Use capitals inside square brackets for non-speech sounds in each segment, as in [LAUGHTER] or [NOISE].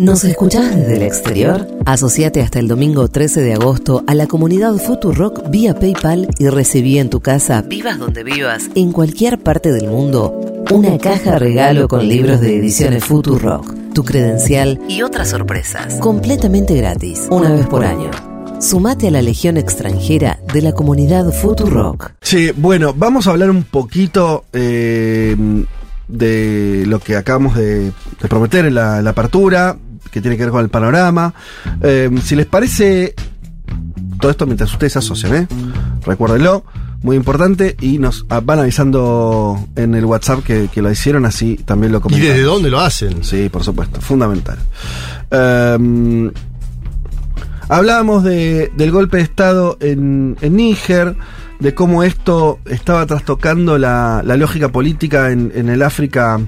¿Nos escuchás desde el exterior? Asociate hasta el domingo 13 de agosto a la comunidad Futurock vía PayPal y recibí en tu casa, vivas donde vivas, en cualquier parte del mundo, una caja regalo con libros de ediciones Futurock, tu credencial y otras sorpresas, completamente gratis, una vez por año. Sumate a la legión extranjera de la comunidad Futurock. Sí, bueno, vamos a hablar un poquito eh, de lo que acabamos de, prometer en la, la apertura, que tiene que ver con el panorama. Eh, si les parece, todo esto mientras ustedes se asocian, ¿eh? Recuérdenlo, muy importante, y nos van avisando en el WhatsApp que, que lo hicieron, así también lo ¿Y comentamos. desde dónde lo hacen? Sí, por supuesto, fundamental. Eh, hablábamos de, del golpe de Estado en, en Níger, de cómo esto estaba trastocando la, la lógica política en, en el África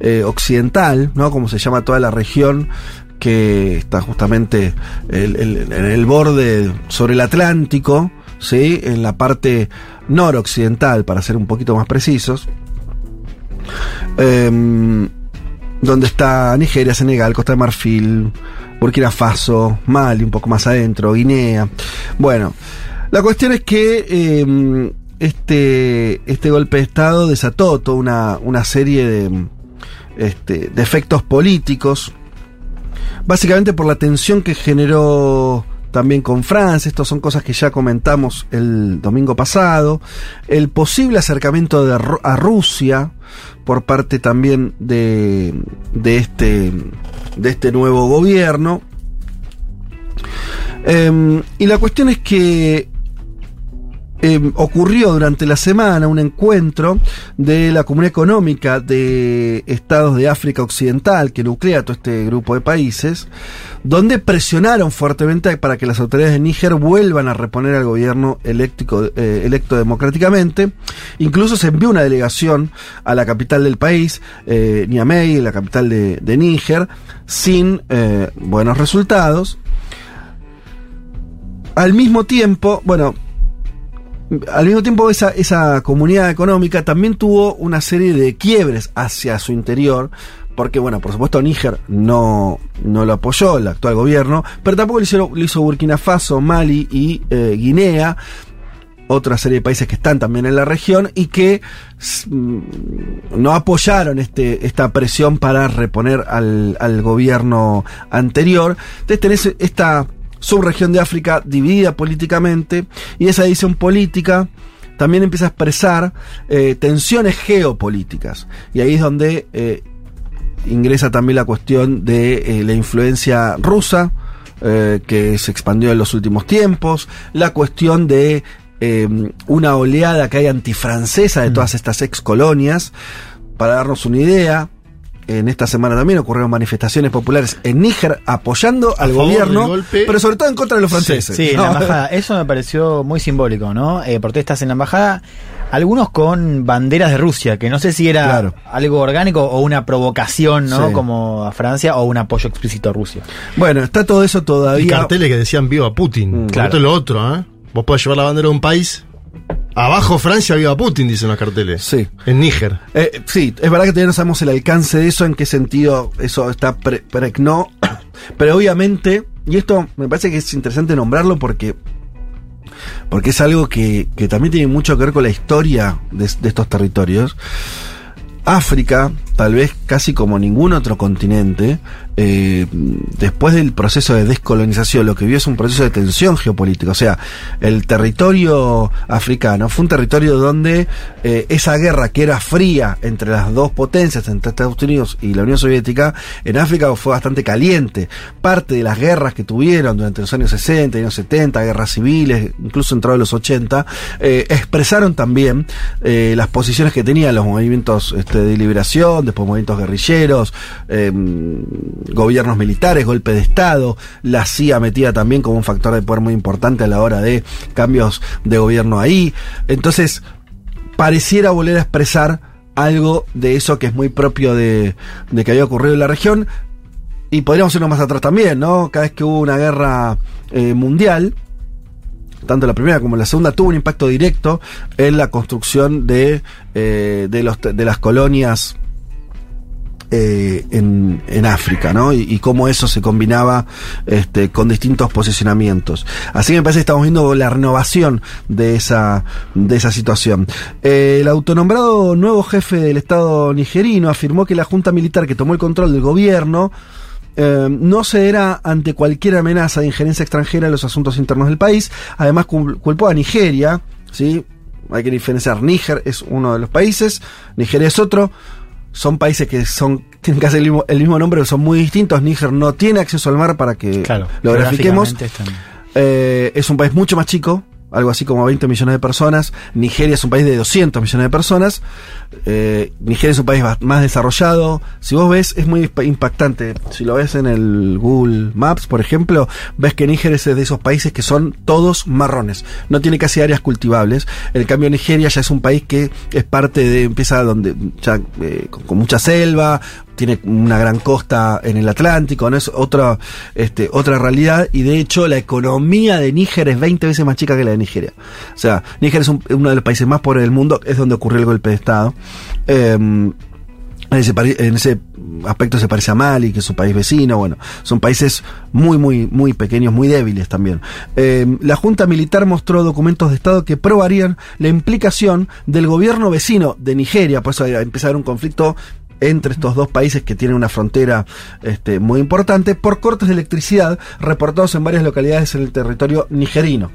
eh, occidental, ¿no? Como se llama toda la región que está justamente en el borde sobre el Atlántico, ¿sí? En la parte noroccidental, para ser un poquito más precisos. Em, donde está Nigeria, Senegal, Costa de Marfil, Burkina Faso, Mali, un poco más adentro, Guinea. Bueno, la cuestión es que em, este, este golpe de Estado desató toda una, una serie de, este, de efectos políticos, básicamente por la tensión que generó también con Francia, estas son cosas que ya comentamos el domingo pasado, el posible acercamiento de a Rusia por parte también de, de, este, de este nuevo gobierno. Em, y la cuestión es que em, ocurrió durante la semana un encuentro de la Comunidad Económica de Estados de África Occidental, que nuclea todo este grupo de países, donde presionaron fuertemente para que las autoridades de Níger vuelvan a reponer al gobierno eh, electo democráticamente. Incluso se envió una delegación a la capital del país, eh, Niamey, la capital de, de Níger, sin eh, buenos resultados. Al mismo tiempo, bueno, al mismo tiempo esa, esa comunidad económica también tuvo una serie de quiebres hacia su interior, porque bueno, por supuesto Níger no, no lo apoyó el actual gobierno, pero tampoco lo hizo, lo Burkina Faso, Mali y eh, Guinea, otra serie de países que están también en la región y que mm, no apoyaron este, esta presión para reponer al, al gobierno anterior. Entonces tenés esta subregión de África dividida políticamente y esa división política también empieza a expresar eh, tensiones geopolíticas. Y ahí es donde eh, ingresa también la cuestión de eh, la influencia rusa, que se expandió en los últimos tiempos, la cuestión de una oleada que hay antifrancesa de todas estas ex colonias. Para darnos una idea, en esta semana también ocurrieron manifestaciones populares en Níger apoyando al gobierno, golpe. pero sobre todo en contra de los franceses. Sí, en ¿no? la embajada. [LAUGHS] Eso me pareció muy simbólico, ¿no? Eh, protestas en la embajada. Algunos con banderas de Rusia, que no sé si era Claro. algo orgánico o una provocación, ¿no? Sí. Como a Francia o un apoyo explícito a Rusia. Bueno, está todo eso Y todavía. carteles que decían viva Putin. Mm, claro. Esto es lo otro, ¿eh? Vos podés llevar la bandera de un país. Abajo Francia, viva Putin, dicen los carteles. Sí. En Níger. Eh, sí, es verdad que todavía no sabemos el alcance de eso, en qué sentido eso está pre pregnó, [COUGHS] pero obviamente, y esto me parece que es interesante nombrarlo porque, porque es algo que, que también tiene mucho que ver con la historia de, de estos territorios. África, tal vez casi como ningún otro continente, eh, después del proceso de descolonización, lo que vio es un proceso de tensión geopolítica. O sea, el territorio africano fue un territorio donde eh, esa guerra que era fría entre las dos potencias, entre Estados Unidos y la Unión Soviética, en África fue bastante caliente. Parte de las guerras que tuvieron durante los años 60 y años 70, guerras civiles, incluso entrados los 80, eh, expresaron también eh, las posiciones que tenían los movimientos este, de liberación, después movimientos guerrilleros, eh, gobiernos militares, golpe de Estado, la CIA metida también como un factor de poder muy importante a la hora de cambios de gobierno ahí. Entonces, pareciera volver a expresar algo de eso que es muy propio de, de que había ocurrido en la región. Y podríamos irnos más atrás también, ¿no? Cada vez que hubo una guerra eh, mundial, tanto la primera como la segunda tuvo un impacto directo en la construcción de, eh, de, las colonias eh, en, África, ¿no? Y, cómo eso se combinaba este, con distintos posicionamientos. Así que me parece que estamos viendo la renovación de esa, de esa situación. Eh, el autonombrado nuevo jefe del Estado nigerino afirmó que la junta militar que tomó el control del gobierno eh, no cederá ante cualquier amenaza de injerencia extranjera en los asuntos internos del país. Además, cul- culpó a Nigeria, ¿sí? Hay que diferenciar. Níger es uno de los países, Nigeria es otro. Son países que son tienen casi el mismo, el mismo nombre, pero son muy distintos. Níger no tiene acceso al mar para que Claro, lo grafiquemos. Eh, es un país mucho más chico, algo así como 20 millones de personas. Nigeria es un país de 200 millones de personas. Eh, Nigeria es un país más desarrollado. Si vos ves, es muy impactante. Si lo ves en el Google Maps, por ejemplo, ves que Níger es de esos países que son todos marrones. No tiene casi áreas cultivables. En cambio, Nigeria ya es un país que es parte de, empieza donde, ya, eh, con mucha selva, tiene una gran costa en el Atlántico, ¿no? Es otra, este, otra realidad y de hecho la economía de Níger es 20 veces más chica que la de Nigeria. O sea, Níger es un- uno de los países más pobres del mundo, es donde ocurrió el golpe de Estado. Em, en ese, aspecto se parece a Mali, que es su país vecino. Bueno, son países muy, muy, muy pequeños, muy débiles también. Eh, la Junta Militar mostró documentos de Estado que probarían la implicación del gobierno vecino de Nigeria. Por eso a haber un conflicto entre estos dos países que tienen una frontera este, muy importante por cortes de electricidad reportados en varias localidades en el territorio nigerino.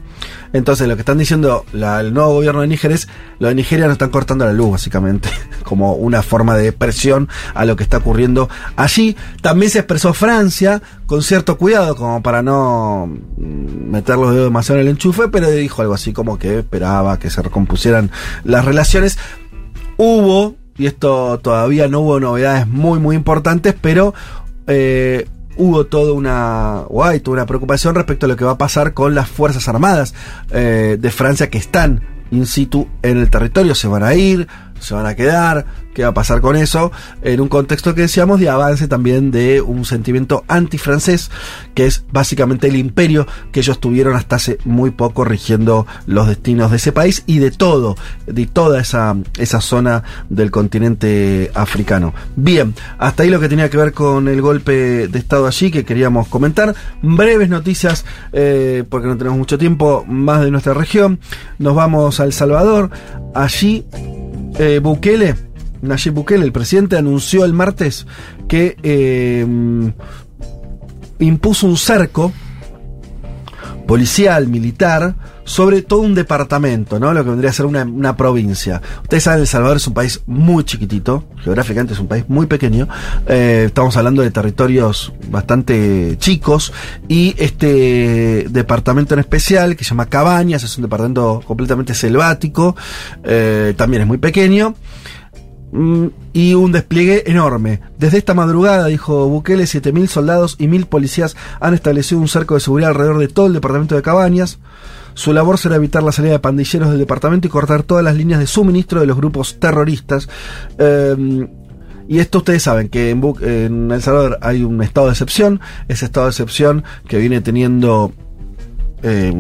Entonces lo que están diciendo la- el nuevo gobierno de Níger es, los de Nigeria nos están cortando la luz básicamente, [LAUGHS] como una forma de presión a lo que está ocurriendo allí. También se expresó Francia con cierto cuidado, como para no mm, meter los dedos demasiado en el enchufe, pero dijo algo así como que esperaba que se recompusieran las relaciones. Hubo, y esto todavía no hubo novedades muy, muy importantes, pero eh, hubo toda una, o hay toda una preocupación respecto a lo que va a pasar con las Fuerzas Armadas eh, de Francia que están in situ en el territorio. Se van a ir, se van a quedar, qué va a pasar con eso, en un contexto que decíamos de avance también de un sentimiento antifrancés, que es básicamente el imperio que ellos tuvieron hasta hace muy poco rigiendo los destinos de ese país y de todo, de toda esa, esa zona del continente africano. Bien, hasta ahí lo que tenía que ver con el golpe de Estado allí que queríamos comentar. Breves noticias, eh, porque no tenemos mucho tiempo, más de nuestra región. Nos vamos a El Salvador. Allí eh, Bukele, Nayib Bukele, el presidente, anunció el martes que eh, impuso un cerco policial, militar, sobre todo un departamento, ¿no? Lo que vendría a ser una, una provincia. Ustedes saben, El Salvador es un país muy chiquitito, geográficamente es un país muy pequeño. Eh, estamos hablando de territorios bastante chicos y este departamento en especial, que se llama Cabañas, es un departamento completamente selvático, eh, también es muy pequeño. Mm, y un despliegue enorme. Desde esta madrugada, dijo Bukele, 7.000 soldados y 1.000 policías han establecido un cerco de seguridad alrededor de todo el departamento de Cabañas. Su labor será evitar la salida de pandilleros del departamento y cortar todas las líneas de suministro de los grupos terroristas. Eh, y esto ustedes saben que en, El Salvador hay un estado de excepción, ese estado de excepción que viene teniendo eh,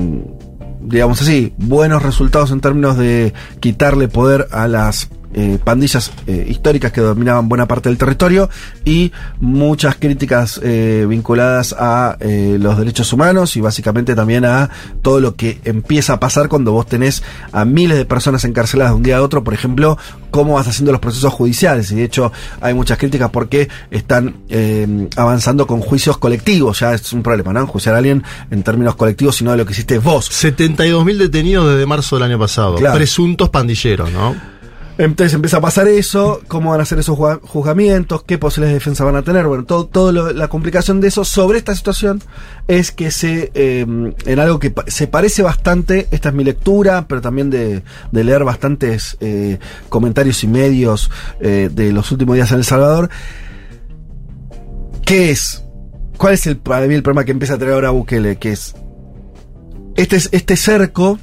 digamos así, buenos resultados en términos de quitarle poder a las eh, pandillas eh, históricas que dominaban buena parte del territorio y muchas críticas eh, vinculadas a eh, los derechos humanos y básicamente también a todo lo que empieza a pasar cuando vos tenés a miles de personas encarceladas de un día a otro, por ejemplo, cómo vas haciendo los procesos judiciales y de hecho hay muchas críticas porque están eh, avanzando con juicios colectivos, ya es un problema, ¿no? Enjuiciar a alguien en términos colectivos, sino de lo que hiciste vos. 72.000 detenidos desde marzo del año pasado. Claro. Presuntos pandilleros, ¿no? Entonces empieza a pasar eso, cómo van a ser esos juzga- juzgamientos, qué posibilidades de defensa van a tener. Bueno, todo, todo la complicación de eso sobre esta situación es que se, eh, en algo que se parece bastante, esta es mi lectura, pero también de, leer bastantes eh, comentarios y medios eh, de los últimos días en El Salvador. ¿Qué es? ¿Cuál es el, el problema que empieza a tener ahora Bukele? Que es este, es- este cerco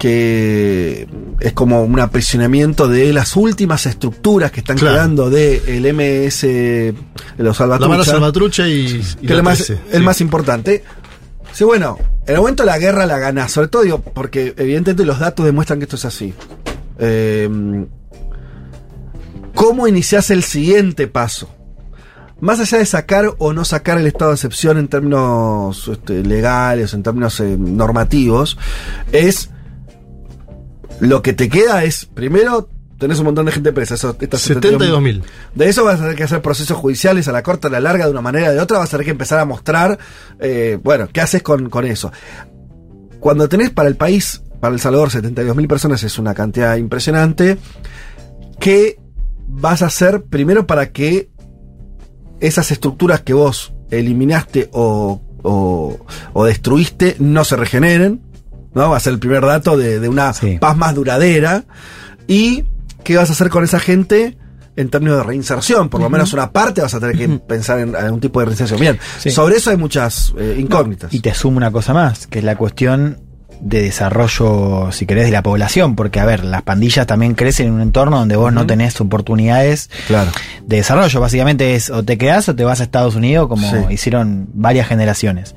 que es como un aprisionamiento de las últimas estructuras que están Claro. quedando del MS, de los La mano salvatrucha, salvatrucha y, y que la el más, 13, el sí. más importante. Sí, bueno, en el momento de la guerra la ganás, sobre todo digo, porque evidentemente los datos demuestran que esto es así. Eh, ¿Cómo iniciás el siguiente paso? Más allá de sacar o no sacar el estado de excepción en términos este, legales, en términos eh, normativos, es lo que te queda es, primero, tenés un montón de gente presa. Eso, 72.000. De eso vas a tener que hacer procesos judiciales a la corta, a la larga, de una manera o de otra. Vas a tener que empezar a mostrar, eh, bueno, qué haces con, con eso. Cuando tenés para el país, para El Salvador, 72.000 personas es una cantidad impresionante. ¿Qué vas a hacer primero para que esas estructuras que vos eliminaste o, o, o destruiste no se regeneren? ¿No? Va a ser el primer dato de, de una Sí. paz más duradera. ¿Y qué vas a hacer con esa gente en términos de reinserción? Por lo menos una parte vas a tener que pensar en algún tipo de reinserción. Bien, Sí. sobre eso hay muchas eh, incógnitas. Y te sumo una cosa más, que es la cuestión de desarrollo, si querés, de la población, porque a ver, las pandillas también crecen en un entorno donde vos no tenés oportunidades Claro. de desarrollo. Básicamente es o te quedás o te vas a Estados Unidos, como Sí. hicieron varias generaciones.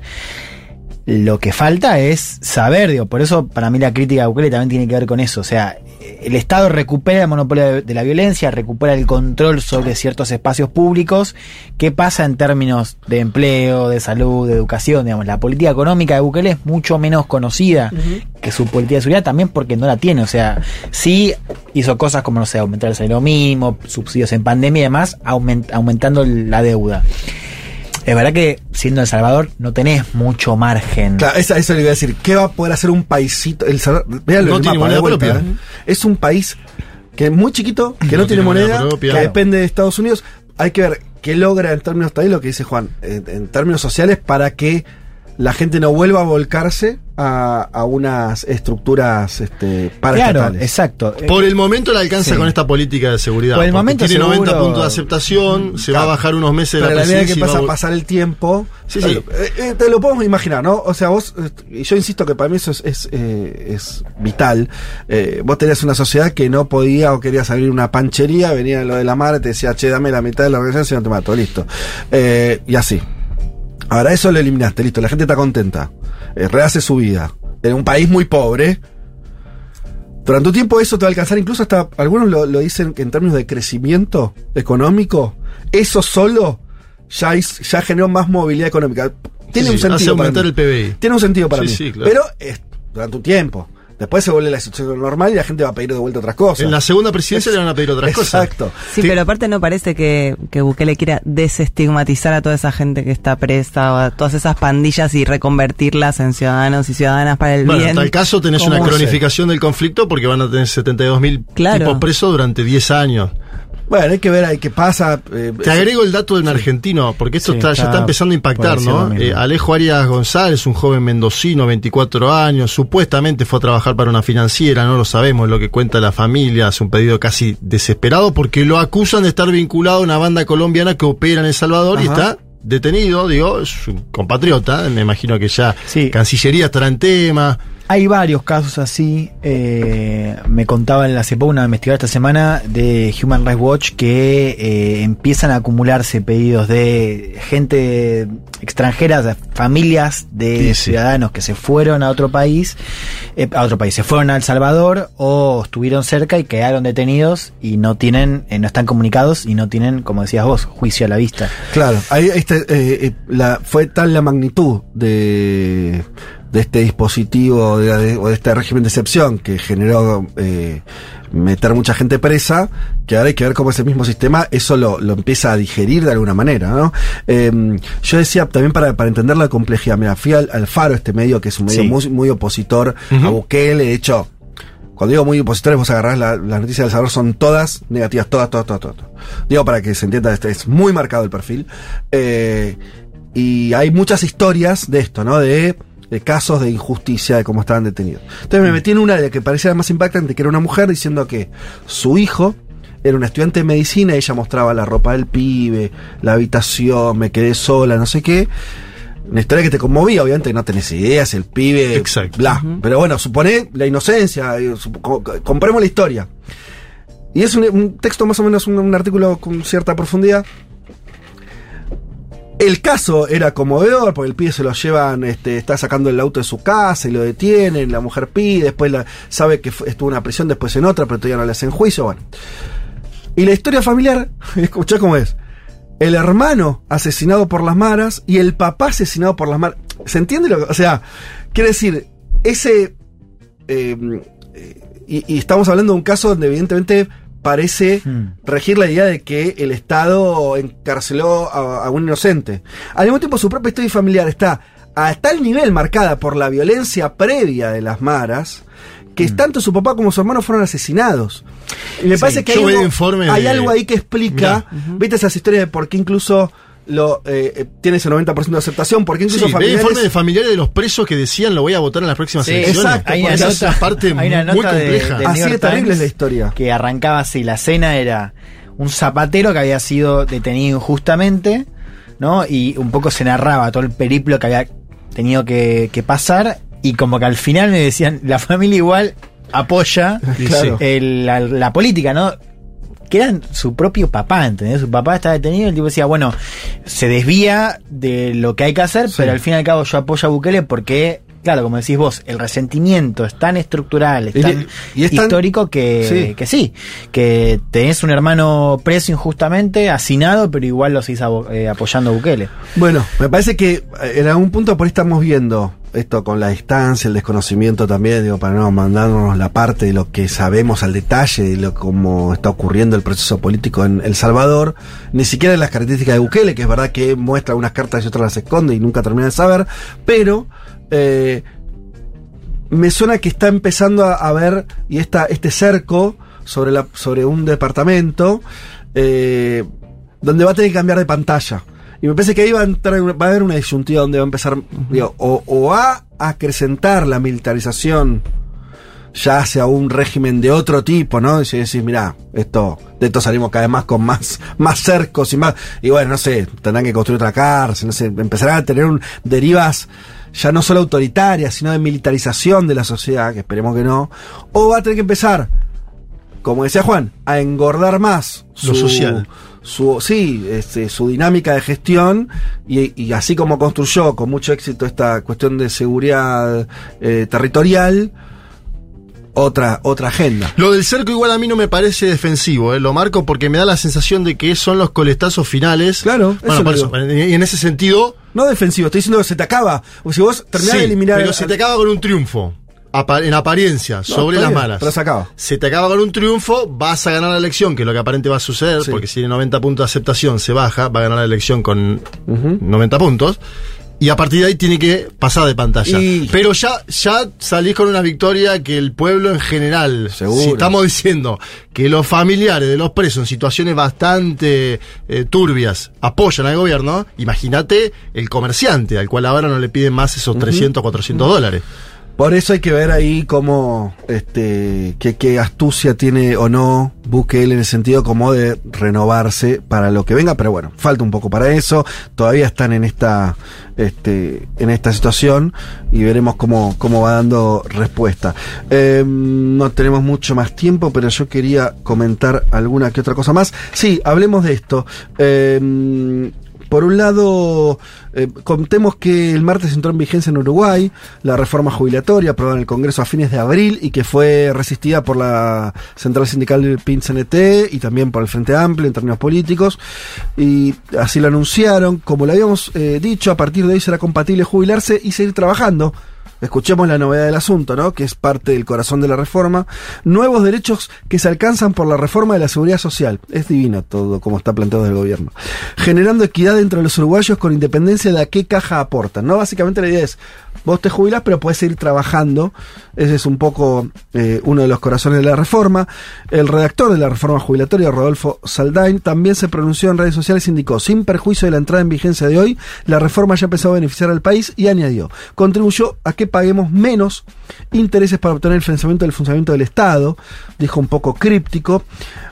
Lo que falta es saber, digo, por eso para mí la crítica a Bukele también tiene que ver con eso. O sea, el Estado recupera el monopolio de, la violencia, recupera el control sobre ciertos espacios públicos. ¿Qué pasa en términos de empleo, de salud, de educación? Digamos, la política económica de Bukele es mucho menos conocida que su política de seguridad también porque no la tiene. O sea, sí hizo cosas como, no sé, aumentar el salario mínimo, subsidios en pandemia y demás, aument- aumentando la deuda. Es verdad que siendo El Salvador no tenés mucho margen. Claro, esa- eso le iba a decir. ¿Qué va a poder hacer un paisito? El Salvador, véanlo No el tiene mapa, moneda vuelta, propia. ¿eh? Es un país que es muy chiquito, [CLEARS THROAT] que no, No tiene tiene moneda moneda, propia. que depende de Estados Unidos. Hay que ver qué logra en términos también lo que dice Juan, en, en términos sociales, para que la gente no vuelva a volcarse a, a unas estructuras este, claro, paraestatales. exacto. Por el momento le alcanza Sí. con esta política de seguridad. Por el momento tiene 90 seguro- puntos de aceptación, se va a bajar unos meses de Pero la la medida que presidencia. y pasa a pasar el tiempo, Sí, sí. eh, eh, te lo podemos imaginar, ¿no? O sea, vos, eh, y yo insisto que para mí eso es, es, eh, es vital. Eh, vos tenías una sociedad que no podía o querías abrir una panchería, venía lo de la madre, te decía, che, dame la mitad de la organización, si no te mato, listo. Eh, y así. Ahora eso lo eliminaste, listo, la gente está contenta. Eh, rehace su vida. En un país muy pobre. Durante un tiempo eso te va a alcanzar, incluso hasta algunos lo, lo dicen que en términos de crecimiento económico, eso solo ya, es- ya generó más movilidad económica. Tiene Sí, un sí, hace sentido para aumentar mí. el PBI. Tiene un sentido para Sí, mí. sí, claro. Pero es durante un tiempo. Después se vuelve la situación normal y la gente va a pedir de vuelta otras cosas. En la segunda presidencia le van a pedir otras cosas. Exacto. Sí, pero aparte no parece que, que Bukele quiera desestigmatizar a toda esa gente que está presa o a todas esas pandillas y reconvertirlas en ciudadanos y ciudadanas para el Bueno, bien. en tal caso tenés una cronificación del conflicto porque van a tener 72.000 Claro. tipos presos durante 10 años. Bueno, hay que ver ahí qué pasa. eh, Te agrego el dato de un argentino, porque esto Sí, está- ya está empezando a impactar, ¿no? Eh, Alejo Arias González, un joven mendocino, 24 años, supuestamente fue a trabajar para una financiera, no lo sabemos, lo que cuenta la familia, hace un pedido casi desesperado, porque lo acusan de estar vinculado a una banda colombiana que opera en El Salvador y está detenido, digo, es un compatriota, me imagino que ya Sí. Cancillería estará en tema. Hay varios casos así. eh, me contaba en la CEPO, una investigadora esta semana de Human Rights Watch, que eh, empiezan a acumularse pedidos de gente extranjera, de familias de Sí, sí. ciudadanos que se fueron a otro país, eh, a otro país, se fueron a El Salvador o estuvieron cerca y quedaron detenidos y no tienen, eh, no están comunicados y no tienen, como decías vos, juicio a la vista. Claro, ahí este, la, fue tal la magnitud de, de este dispositivo de- o de este régimen de excepción que generó eh, meter mucha gente presa, que ahora hay que ver cómo ese mismo sistema eso lo, lo empieza a digerir de alguna manera, ¿no? Eh, yo decía también para, para entender la complejidad, mira, fui al, al Faro, este medio que es un medio Sí. muy, muy opositor a Bukele, de hecho, cuando digo muy opositores, vos agarrás la- las noticias del Salvador, son todas negativas, todas, todas, todas, todas. Digo para que se entienda, este es muy marcado el perfil. Eh, y hay muchas historias de esto, ¿no? De, de casos de injusticia, de cómo estaban detenidos. Entonces me metí en una de que parecía la más impactante, que era una mujer diciendo que su hijo era una estudiante de medicina, ella mostraba la ropa del pibe, la habitación, me quedé sola, no sé qué. Una historia que te conmovía, obviamente no tenés idea si el pibe. Exacto. Bla. Pero bueno, supone la inocencia, eh, compremos la historia. Y es un, un texto más o menos, un, un artículo con cierta profundidad. El caso era conmovedor, porque el pibe se lo llevan, este, está sacando el auto de su casa y lo detienen, la mujer pide, después la, sabe que estuvo en una prisión, después en otra, pero todavía no le hacen juicio, bueno. Y la historia familiar, [LAUGHS] escuchá cómo es. El hermano asesinado por las maras y el papá asesinado por las maras. ¿Se entiende lo que.? O sea, quiere decir, ese. eh, eh, y, y estamos hablando de un caso donde, evidentemente, parece Hmm. regir la idea de que el Estado encarceló a, a un inocente. Al mismo tiempo, su propia historia familiar está a tal nivel marcada por la violencia previa de las maras que Mm. tanto su papá como su hermano fueron asesinados. Y me Sí, parece que hay, algo, hay de- algo ahí que explica, Mirá. viste esas historias de por qué incluso lo eh, eh, tiene ese 90% de aceptación, por qué incluso Sí, ve familiares... informes de familiares de los presos que decían lo voy a votar en las próximas Sí, elecciones. exacto, Hay una Esa nota- es parte hay una muy nota de- compleja. del Así New de terrible es la historia. que arrancaba así, la escena era un zapatero que había sido detenido injustamente, ¿no? Y un poco se narraba todo el periplo que había tenido que, que pasar y como que al final me decían, la familia igual apoya Y [LAUGHS] Claro. sí. el- la, la política, ¿no? Que eran su propio papá, ¿entendés? Su papá está detenido y el tipo decía, bueno, se desvía de lo que hay que hacer, pero al fin y al cabo yo apoyo a Bukele porque, claro, como decís vos, el resentimiento es tan estructural, es Y- tan y es tan- histórico que Sí. que sí, que tenés un hermano preso injustamente, hacinado, pero igual lo seguís eh, apoyando a Bukele. Bueno, me parece que en algún punto por ahí estamos viendo esto con la distancia, el desconocimiento también, digo, para no mandarnos la parte de lo que sabemos al detalle de lo cómo está ocurriendo el proceso político en El Salvador, ni siquiera las características de Bukele, que es verdad que muestra unas cartas y otras las esconde y nunca termina de saber, pero eh, me suena que está empezando a, a ver y esta, este cerco sobre, la, sobre un departamento eh, donde va a tener que cambiar de pantalla. Y me parece que ahí va a, entrar, va a haber una disyuntiva donde va a empezar digo, o, o a acrecentar la militarización ya hacia un régimen de otro tipo, ¿no? Y si decís, mira, esto, de esto salimos cada vez más con más, más cercos y más, y bueno, no sé, tendrán que construir otra cárcel, no sé, empezarán a tener un, derivas ya no solo autoritarias, sino de militarización de la sociedad, que esperemos que no, o va a tener que empezar, como decía Juan, a engordar más Lo social. Su sí este, su dinámica de gestión y, y así como construyó con mucho éxito esta cuestión de seguridad eh, territorial otra otra agenda Lo del cerco igual a mí no me parece defensivo, ¿eh? lo marco porque me da la sensación de que son los coletazos finales. Claro, eso por y en ese sentido, no defensivo estoy diciendo que se te acaba o si vos terminás sí, de eliminar pero se te acaba con un triunfo, en apariencia, sobre las bien, malas. pero se acaba. Se te acaba con un triunfo, vas a ganar la elección, que es lo que aparente va a suceder, Sí. porque si de 90 puntos de aceptación se baja, va a ganar la elección con Ujú. 90 puntos. Y a partir de ahí tiene que pasar de pantalla. Y- Pero ya, ya salís con una victoria que el pueblo en general, Seguro. si estamos diciendo que los familiares de los presos en situaciones bastante eh, turbias apoyan al gobierno, imagínate el comerciante, al cual ahora no le piden más esos 300, 400 dólares. Por eso hay que ver ahí cómo, este, qué, astucia tiene o no Bukele en el sentido como de renovarse para lo que venga, pero bueno, falta un poco para eso. Todavía están en esta, este, en esta situación y veremos cómo, cómo va dando respuesta. Eh, no tenemos mucho más tiempo, pero yo quería comentar alguna que otra cosa más. Sí, hablemos de esto. Eh, por un lado, eh, contemos que el martes entró en vigencia en Uruguay la reforma jubilatoria aprobada en el Congreso a fines de abril y que fue resistida por la Central Sindical del PIN-CNT y también por el Frente Amplio en términos políticos. Y así lo anunciaron. Como le habíamos eh, dicho, a partir de hoy será compatible jubilarse y seguir trabajando. Escuchemos la novedad del asunto, ¿no? Que es parte del corazón de la reforma. Nuevos derechos que se alcanzan por la reforma de la seguridad social. Es divino todo como está planteado el gobierno. Generando equidad entre los uruguayos con independencia de a qué caja aportan, ¿no? Básicamente la idea es, vos te jubilás pero puedes seguir trabajando. Ese es un poco eh, uno de los corazones de la reforma. El redactor de la reforma jubilatoria, Rodolfo Saldain, también se pronunció en redes sociales y indicó, sin perjuicio de la entrada en vigencia de hoy, la reforma ya empezó a beneficiar al país y añadió, contribuyó a que paguemos menos intereses para obtener el financiamiento del funcionamiento del Estado, dijo un poco críptico.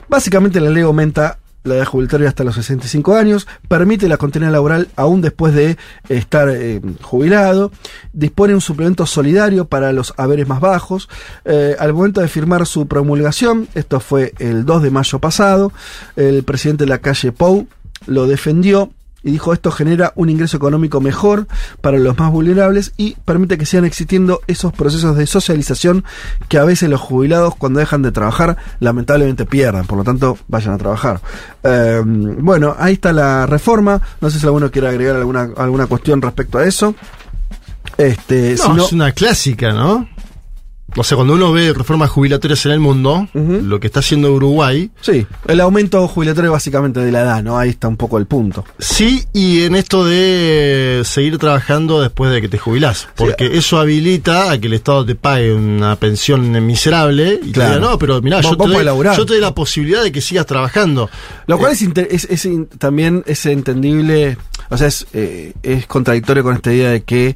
Básicamente la ley aumenta la edad jubilatoria hasta los 65 años, permite la continuidad laboral aún después de estar eh, jubilado, dispone un suplemento solidario para los haberes más bajos. Eh, al momento de firmar su promulgación, esto fue el 2 de mayo pasado, el presidente de la calle Pou lo defendió y dijo esto genera un ingreso económico mejor para los más vulnerables y permite que sigan existiendo esos procesos de socialización que a veces los jubilados cuando dejan de trabajar lamentablemente pierdan, por lo tanto vayan a trabajar. Eh, bueno, ahí está la reforma, no sé si alguno quiere agregar alguna, alguna cuestión respecto a eso. Este, no- es una clásica, ¿no? O sea, cuando uno ve reformas jubilatorias en el mundo, lo que está haciendo Uruguay, Sí, el aumento jubilatorio básicamente de la edad, ¿no? Ahí está un poco el punto. sí, y en esto de seguir trabajando después de que te jubilás. Porque eso habilita a que el Estado te pague una pensión miserable y Claro. te diga, no, pero mirá, yo, te doy, yo te doy la posibilidad de que sigas trabajando. Lo cual Eh, es, también es entendible, o sea, es, eh, es contradictorio con esta idea de que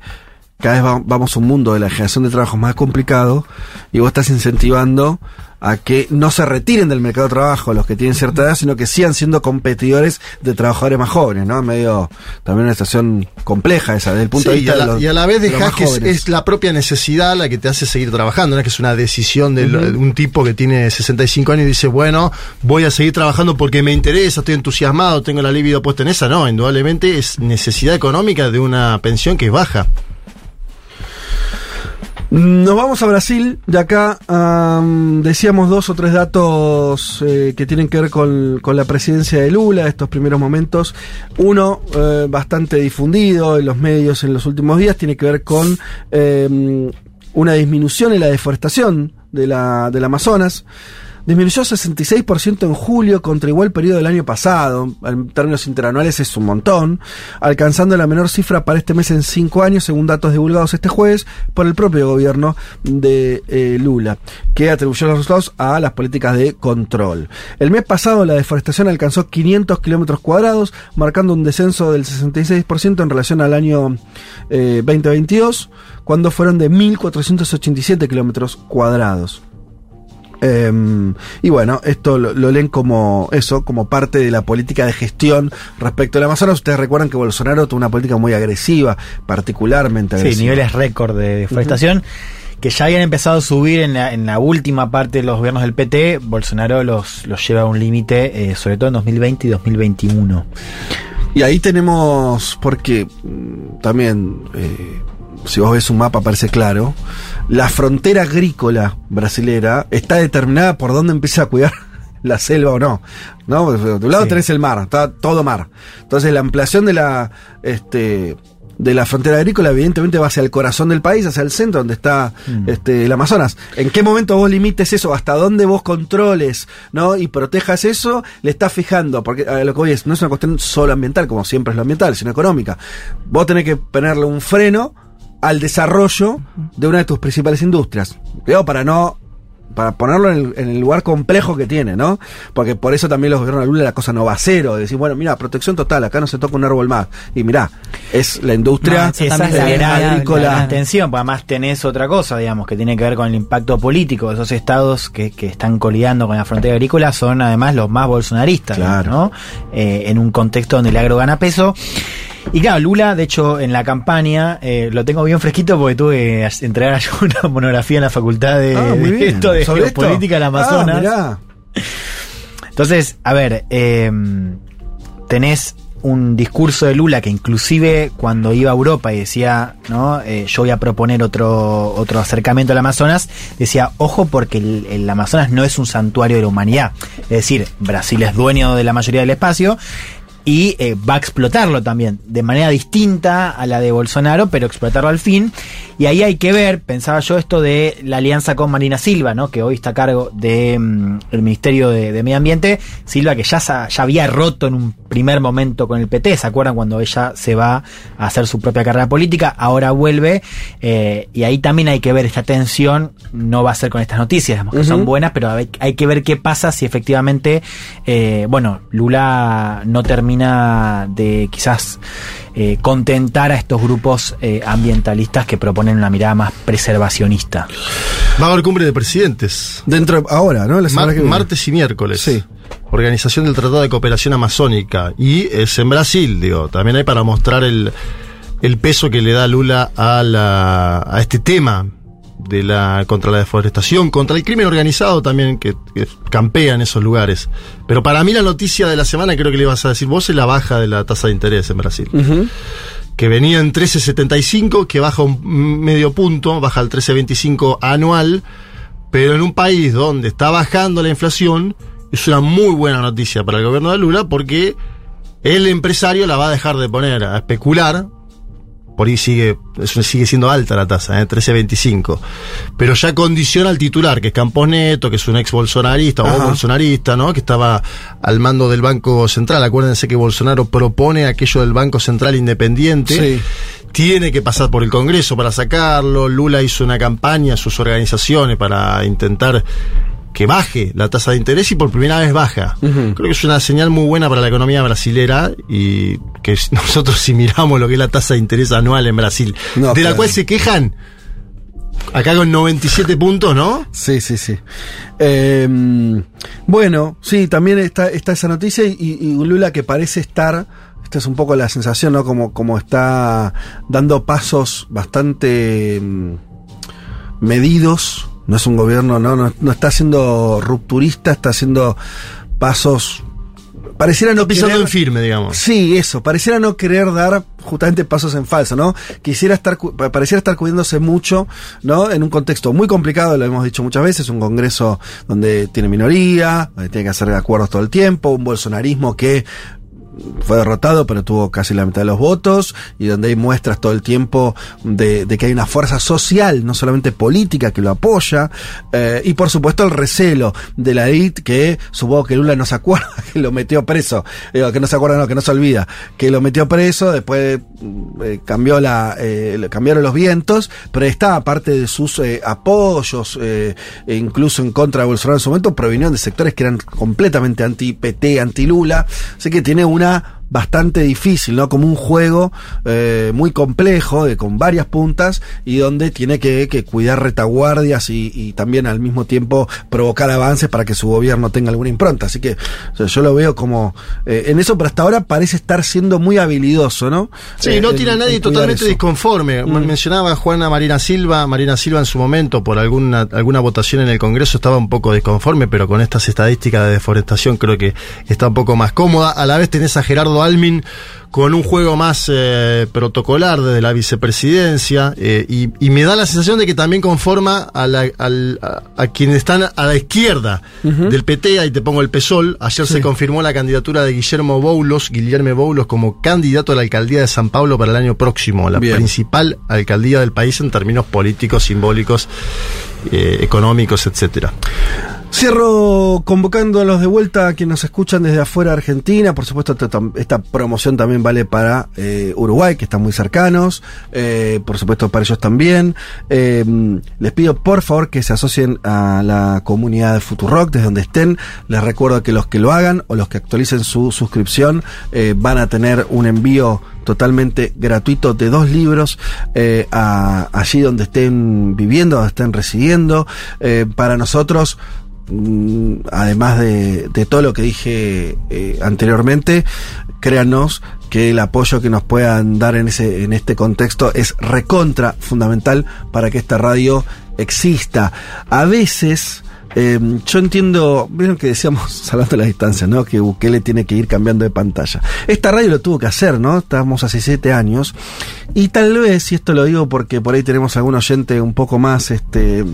cada vez va- vamos a un mundo de la generación de trabajo más complicado y vos estás incentivando a que no se retiren del mercado de trabajo los que tienen cierta edad, sino que sigan siendo competidores de trabajadores más jóvenes, ¿no? Medio también una situación compleja esa, desde el punto Sí, de y, vista a la, de los, y a la vez de los dejás más que es, la propia necesidad la que te hace seguir trabajando, no es que es una decisión de un tipo que tiene 65 años y dice, bueno, voy a seguir trabajando porque me interesa, estoy entusiasmado, tengo la libido puesta en esa. No, indudablemente es necesidad económica de una pensión que es baja. Nos vamos a Brasil, de acá am, decíamos dos o tres datos eh, que tienen que ver con, con la presidencia de Lula, estos primeros momentos. Uno, eh, bastante difundido en los medios en los últimos días, tiene que ver con eh, una disminución en la deforestación de la, del Amazonas. Disminuyó 66% en julio contra igual periodo del año pasado. En términos interanuales es un montón, alcanzando la menor cifra para este mes en cinco años, según datos divulgados este jueves por el propio gobierno de eh, Lula, que atribuyó los resultados a las políticas de control. El mes pasado la deforestación alcanzó 500 kilómetros cuadrados, marcando un descenso del 66% en relación al año eh, 2022, cuando fueron de 1.487 kilómetros cuadrados. Em, y bueno, esto lo, lo leen como eso, como parte de la política de gestión respecto al Amazonas. Ustedes recuerdan que Bolsonaro tuvo una política muy agresiva, particularmente Sí, agresiva. niveles récord de deforestación. Que ya habían empezado a subir en la, en la última parte de los gobiernos del PT, Bolsonaro los, los lleva a un límite, eh, sobre todo en 2020 y 2021. Y ahí tenemos, porque mm, también, eh, si vos ves un mapa parece claro, la frontera agrícola brasilera está determinada por dónde empieza a cuidar [LAUGHS] la selva o no. ¿no? De un lado Sí. tenés el mar, está todo mar. Entonces la ampliación de la, este, de la frontera agrícola evidentemente va hacia el corazón del país, hacia el centro donde está Mm. este, el Amazonas. ¿En qué momento vos limites eso? ¿Hasta dónde vos controles ¿no? y protejas eso? Le estás fijando, porque a lo que voy es, no es una cuestión solo ambiental, como siempre es lo ambiental, sino económica. Vos tenés que ponerle un freno al desarrollo de una de tus principales industrias. Digo, para no para ponerlo en el, en el lugar complejo que tiene, ¿no? Porque por eso también los gobiernos de Lula la cosa no va a cero, de decir, bueno, mira, protección total, acá no se toca un árbol más. Y mirá, es la industria No, Esa es la gran, agrícola. la además tenés otra cosa, digamos, que tiene que ver con el impacto político de esos estados que, que están colidando con la frontera agrícola, son además los más bolsonaristas, Claro. ¿no? Eh, en un contexto donde el agro gana peso. Y claro, Lula, de hecho, en la campaña, eh, lo tengo bien fresquito porque tuve que entregar [LAUGHS] una monografía en la facultad de, Ah, de bien. esto, de geopolítica del Amazonas. Ah. Entonces, a ver, eh, tenés un discurso de Lula que inclusive cuando iba a Europa y decía, ¿no? Eh, yo voy a proponer otro, otro acercamiento al Amazonas, decía, ojo porque el, el Amazonas no es un santuario de la humanidad. Es decir, Brasil es dueño de la mayoría del espacio y eh, va a explotarlo también, de manera distinta a la de Bolsonaro, pero explotarlo al fin. Y ahí hay que ver, pensaba yo, esto de la alianza con Marina Silva, ¿no? que hoy está a cargo del Ministerio de, de Medio Ambiente. Silva que ya, ya había roto en un primer momento con el PT, ¿se acuerdan cuando ella se va a hacer su propia carrera política? Ahora vuelve, eh, y ahí también hay que ver esta tensión, no va a ser con estas noticias, digamos, que son buenas, pero hay, hay que ver qué pasa si efectivamente, eh, bueno, Lula no termina de quizás eh, contentar a estos grupos eh, ambientalistas que proponen una mirada más preservacionista. Va a haber cumbre de presidentes. Dentro, ahora, ¿no? La semana Mar- que viene. martes y miércoles. Sí. Organización del Tratado de Cooperación Amazónica. Y es en Brasil, digo. También hay para mostrar el, el peso que le da Lula a, la, a este tema de la contra la deforestación, contra el crimen organizado también que, que campea en esos lugares. Pero para mí la noticia de la semana, creo que le ibas a decir vos, es la baja de la tasa de interés en Brasil. Que venía en 13.75, que baja un medio punto, baja al 13.25 anual, pero en un país donde está bajando la inflación, es una muy buena noticia para el gobierno de Lula porque el empresario la va a dejar de poner a especular. Por ahí sigue, sigue siendo alta la tasa, ¿eh? 13.25. Pero ya condiciona al titular, que es Campos Neto, que es un ex bolsonarista o bolsonarista, ¿no? Que estaba al mando del Banco Central. Acuérdense que Bolsonaro propone aquello del Banco Central Independiente. Sí. Tiene que pasar por el Congreso para sacarlo. Lula hizo una campaña, sus organizaciones, para intentar que baje la tasa de interés y por primera vez baja. Creo que es una señal muy buena para la economía brasilera y que [LAUGHS] nosotros si miramos lo que es la tasa de interés anual en Brasil, No, de la cual se quejan, acá con 97 puntos, ¿no? Sí, sí, sí. Eh, bueno, sí, también está, está esa noticia y, y Lula que parece estar, esta es un poco la sensación, ¿no? Como, como está dando pasos bastante mm, medidos. No es un gobierno, no, no, no está siendo rupturista, está haciendo pasos. Pareciera no Pisando querer- en firme, digamos. Sí, eso, pareciera no querer dar justamente pasos en falso, ¿no? Quisiera estar, pareciera estar cuidándose mucho, ¿no? En un contexto muy complicado, lo hemos dicho muchas veces, un congreso donde tiene minoría, donde tiene que hacer acuerdos todo el tiempo, un bolsonarismo que fue derrotado, pero tuvo casi la mitad de los votos, y donde hay muestras todo el tiempo de, que hay una fuerza social, no solamente política, que lo apoya, eh, y por supuesto el recelo de la élite, que supongo que Lula no se acuerda, [LAUGHS] que lo metió preso, que no se acuerda, no, que no se olvida, que lo metió preso, después mm, eh, cambió la, eh, cambiaron los vientos, pero está, aparte de sus apoyos, e incluso en contra de Bolsonaro en su momento, provinieron de sectores que eran completamente anti-PT, anti-Lula, así que tiene una una bastante difícil, ¿no? Como un juego eh, muy complejo, de, con varias puntas, y donde tiene que, que cuidar retaguardias y, y también al mismo tiempo provocar avances para que su gobierno tenga alguna impronta. Así que o sea, yo lo veo como eh, en eso, pero hasta ahora parece estar siendo muy habilidoso, ¿no? Sí, Eh, no en- tiene a nadie totalmente eso. disconforme. Mm. Mencionaba Juana Marina Silva. Marina Silva en su momento, por alguna, alguna votación en el Congreso, estaba un poco disconforme, pero con estas estadísticas de deforestación creo que está un poco más cómoda. A la vez tenés a Gerardo Almin con un juego más eh, protocolar desde la vicepresidencia eh, y, y me da la sensación de que también conforma a, la- al- a, a quienes están a la izquierda del PT, ahí te pongo el PSOL, ayer se confirmó la candidatura de Guillermo Boulos, Guillermo Boulos como candidato a la alcaldía de San Pablo para el año próximo, la Bien. principal alcaldía del país en términos políticos, simbólicos, eh, económicos, etcétera. Cierro convocando a los de vuelta a quienes nos escuchan desde afuera de Argentina. Por supuesto, esta, promoción también vale para eh, Uruguay, que están muy cercanos. Eh, por supuesto, para ellos también. Eh, les pido por favor que se asocien a la comunidad de Futurock desde donde estén. Les recuerdo que los que lo hagan o los que actualicen su suscripción eh, van a tener un envío totalmente gratuito de dos libros allí donde estén viviendo, donde estén residiendo. Para nosotros, además de, de todo lo que dije eh, anteriormente, créanos que el apoyo que nos puedan dar en ese en este contexto es recontra fundamental para que esta radio exista. A veces eh, yo entiendo, vieron que decíamos, [LAUGHS] salvando la distancia, ¿no? Que Bukele tiene que ir cambiando de pantalla. Esta radio lo tuvo que hacer, ¿no? Estábamos hace siete años. Y tal vez, y esto lo digo porque por ahí tenemos algún oyente un poco más, este,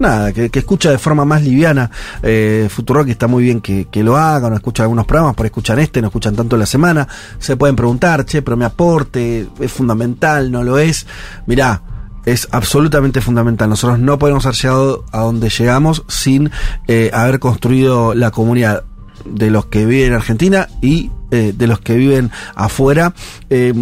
nada, que, que escucha de forma más liviana, eh, Futurock está muy bien que, que lo hagan, escuchan algunos programas, por escuchan este, no escuchan tanto en la semana, se pueden preguntar, che, pero mi aporte es fundamental, no lo es. Mirá, es absolutamente fundamental. Nosotros no podemos haber llegado a donde llegamos sin eh, haber construido la comunidad de los que viven en Argentina y eh, de los que viven afuera. Eh,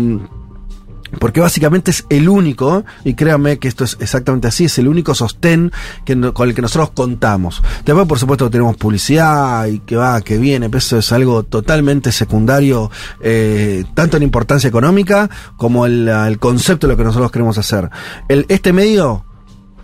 porque básicamente es el único, y créanme que esto es exactamente así, es el único sostén que con el que nosotros contamos. Después, por supuesto, tenemos publicidad y que va, que viene, pero eso es algo totalmente secundario, eh, tanto en importancia económica como el, el concepto de lo que nosotros queremos hacer. El, este medio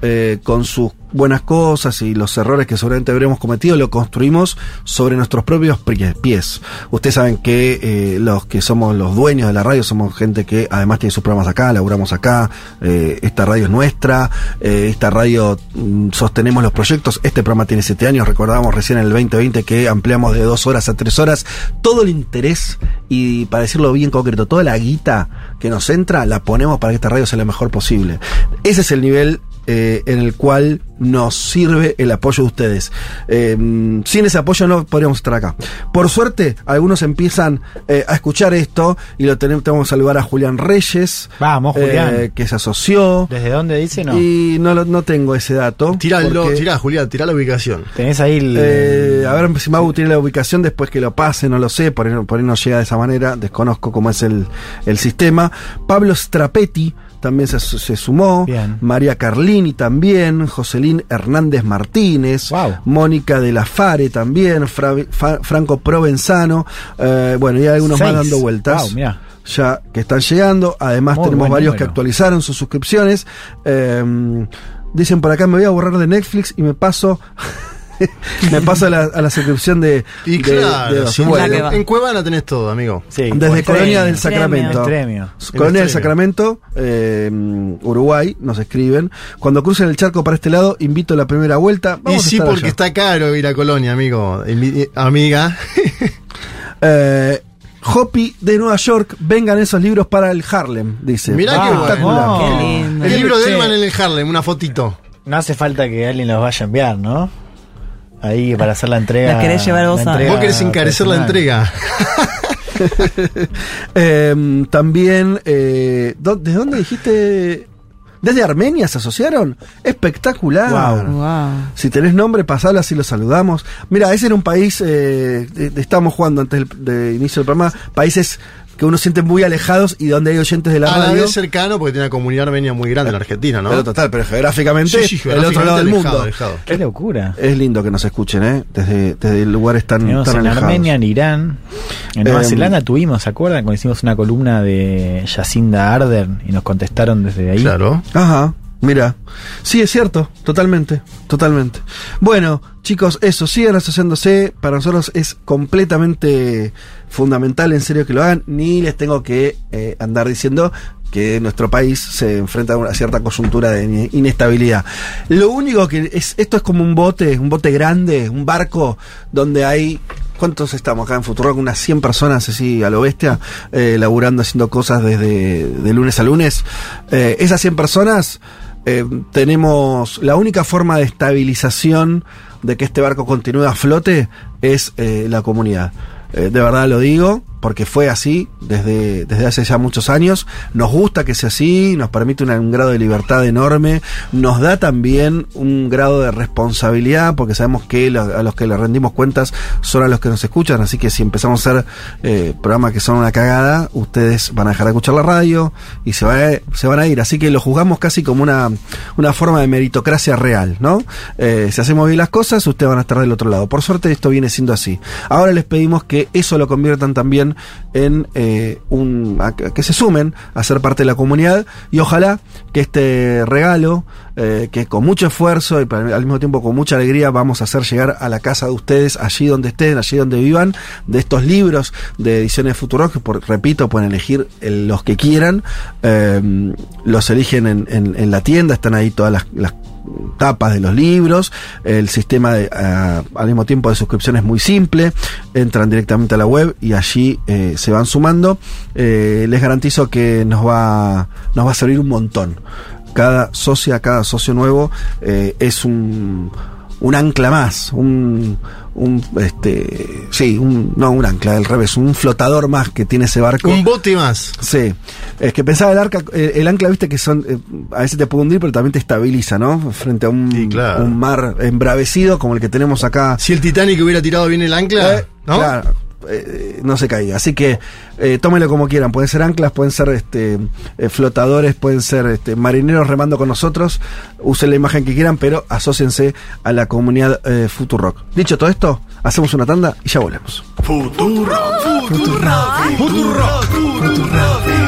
eh, con sus buenas cosas y los errores que seguramente habremos cometido, lo construimos sobre nuestros propios prie- pies. Ustedes saben que eh, los que somos los dueños de la radio somos gente que además tiene sus programas acá, laburamos acá, eh, esta radio es nuestra, eh, esta radio mm, sostenemos los proyectos, este programa tiene siete años, recordábamos recién en el 2020 que ampliamos de dos horas a tres horas, todo el interés y para decirlo bien concreto, toda la guita que nos entra la ponemos para que esta radio sea lo mejor posible. Ese es el nivel eh, en el cual nos sirve el apoyo de ustedes. Eh, sin ese apoyo no podríamos estar acá. Por suerte, algunos empiezan eh, a escuchar esto y lo tenemos, tenemos que saludar a Julián Reyes. Vamos, Julián. eh, que se asoció. ¿Desde dónde dice? No. Y no, no tengo ese dato. Tiralo, porque, tirá, Julián, tirá la ubicación. Tenés ahí el. eh, a ver si Magu tiene la ubicación después que lo pase, no lo sé, por ahí, no- por ahí no llega de esa manera, desconozco cómo es el, el sistema. Pablo Strapetti también se, se sumó, Bien. María Carlini también, Joselín Hernández Martínez, Wow. Mónica de la Fare también, Fra- Franco Provenzano, eh, bueno, y hay algunos Seis. más dando vueltas. Wow, mirá. Ya que están llegando, además Muy tenemos varios que actualizaron sus suscripciones. Eh, dicen por acá, me voy a borrar de Netflix y me paso [LAUGHS] me paso a la, a la suscripción de, Y de- claro, de los si en Cuevana tenés todo, amigo. Sí, Desde Colonia del. Sacramento. Colonia del. Sacramento, eh, Uruguay, nos escriben. Cuando crucen el charco para este lado, invito a la primera vuelta. Y a sí, estar porque allá. está caro ir a Colonia, amigo. Mi- amiga. [LAUGHS] Eh, Hopi de Nueva York, vengan esos libros para el Harlem, dice. Mirá qué Espectacular. bueno. Qué lindo. El libro de. Elman en el Harlem, una fotito. No hace falta que alguien los vaya a enviar, ¿no? Ahí para hacer la entrega. ¿La querés llevar vos la a- Vos querés encarecer la entrega. [LAUGHS] Eh, también, eh, ¿dó- ¿de dónde dijiste? ¿Desde Armenia se asociaron? Espectacular. Wow. Si tenés nombre, pasalo así lo saludamos. Mira, ese era un país, eh, de- de- estábamos jugando antes del de inicio del programa, países que uno siente muy alejados y donde hay oyentes de la A la radio. vez cercano porque tiene una comunidad armenia muy grande en Argentina, ¿no? Pero total, pero geográficamente, Sí, sí, el otro lado del geográficamente mundo. alejado, alejado. Qué locura. Es lindo que nos escuchen, ¿eh? Desde, desde lugares tan, Tenemos tan en alejados. Armenia, en Irán, en Nueva Em, Zelanda tuvimos, ¿se acuerdan? Cuando hicimos una columna de Jacinda Arder y nos contestaron desde ahí. Claro. Ajá, mira. Sí, es cierto, totalmente, totalmente. Bueno, chicos, eso, sigan asociándose. Para nosotros es completamente fundamental, en serio, que lo hagan. Ni les tengo que eh, andar diciendo que nuestro país se enfrenta a una cierta coyuntura de ine- inestabilidad. Lo único que es, esto es como un bote, un bote grande, un barco donde hay ¿Cuántos estamos acá en Futuro? Unas 100 personas así a lo bestia, eh, laburando, haciendo cosas desde de lunes a lunes. Eh, esas 100 personas eh, tenemos la única forma de estabilización de que este barco continúe a flote es eh, la comunidad. Eh, de verdad lo digo, porque fue así desde, desde hace ya muchos años. Nos gusta que sea así, nos permite un grado de libertad enorme, nos da también un grado de responsabilidad, porque sabemos que lo- a los que le rendimos cuentas son a los que nos escuchan, así que si empezamos a hacer eh, programas que son una cagada, ustedes van a dejar de escuchar la radio y se, va- se van a ir. Así que lo juzgamos casi como una, una forma de meritocracia real, ¿no? Eh, si hacemos bien las cosas, ustedes van a estar del otro lado. Por suerte esto viene siendo así. Ahora les pedimos que eso lo conviertan también en eh, un que se sumen a ser parte de la comunidad y ojalá que este regalo eh, que con mucho esfuerzo y al mismo tiempo con mucha alegría vamos a hacer llegar a la casa de ustedes allí donde estén allí donde vivan de estos libros de ediciones Futuro que por, repito pueden elegir el- los que quieran eh, los eligen en, la tienda están ahí todas las tapas de los libros, el sistema de, ah, al mismo tiempo de suscripción es muy simple, entran directamente a la web y allí eh, se van sumando. Eh, les garantizo que nos va, nos va a servir un montón. Cada socia, cada socio nuevo eh, es un, un ancla más, un, un este, sí, un, no un ancla, al revés, un flotador más que tiene ese barco. Un bote más. Sí, es que pensaba el arca, el ancla, viste que son, eh, a veces te puede hundir, pero también te estabiliza, ¿no? Frente a un, Sí, claro. un mar embravecido como el que tenemos acá. Si el Titanic hubiera tirado bien el ancla, Eh, ¿no? Claro, eh, no se caía. Así que eh, tómenlo como quieran. Pueden ser anclas, pueden ser este, eh, flotadores, pueden ser este, marineros remando con nosotros. Usen la imagen que quieran, pero asóciense a la comunidad eh, Futurock. Dicho todo esto, hacemos una tanda y ya volvemos. Futuro, futuro, futuro, futuro, futuro.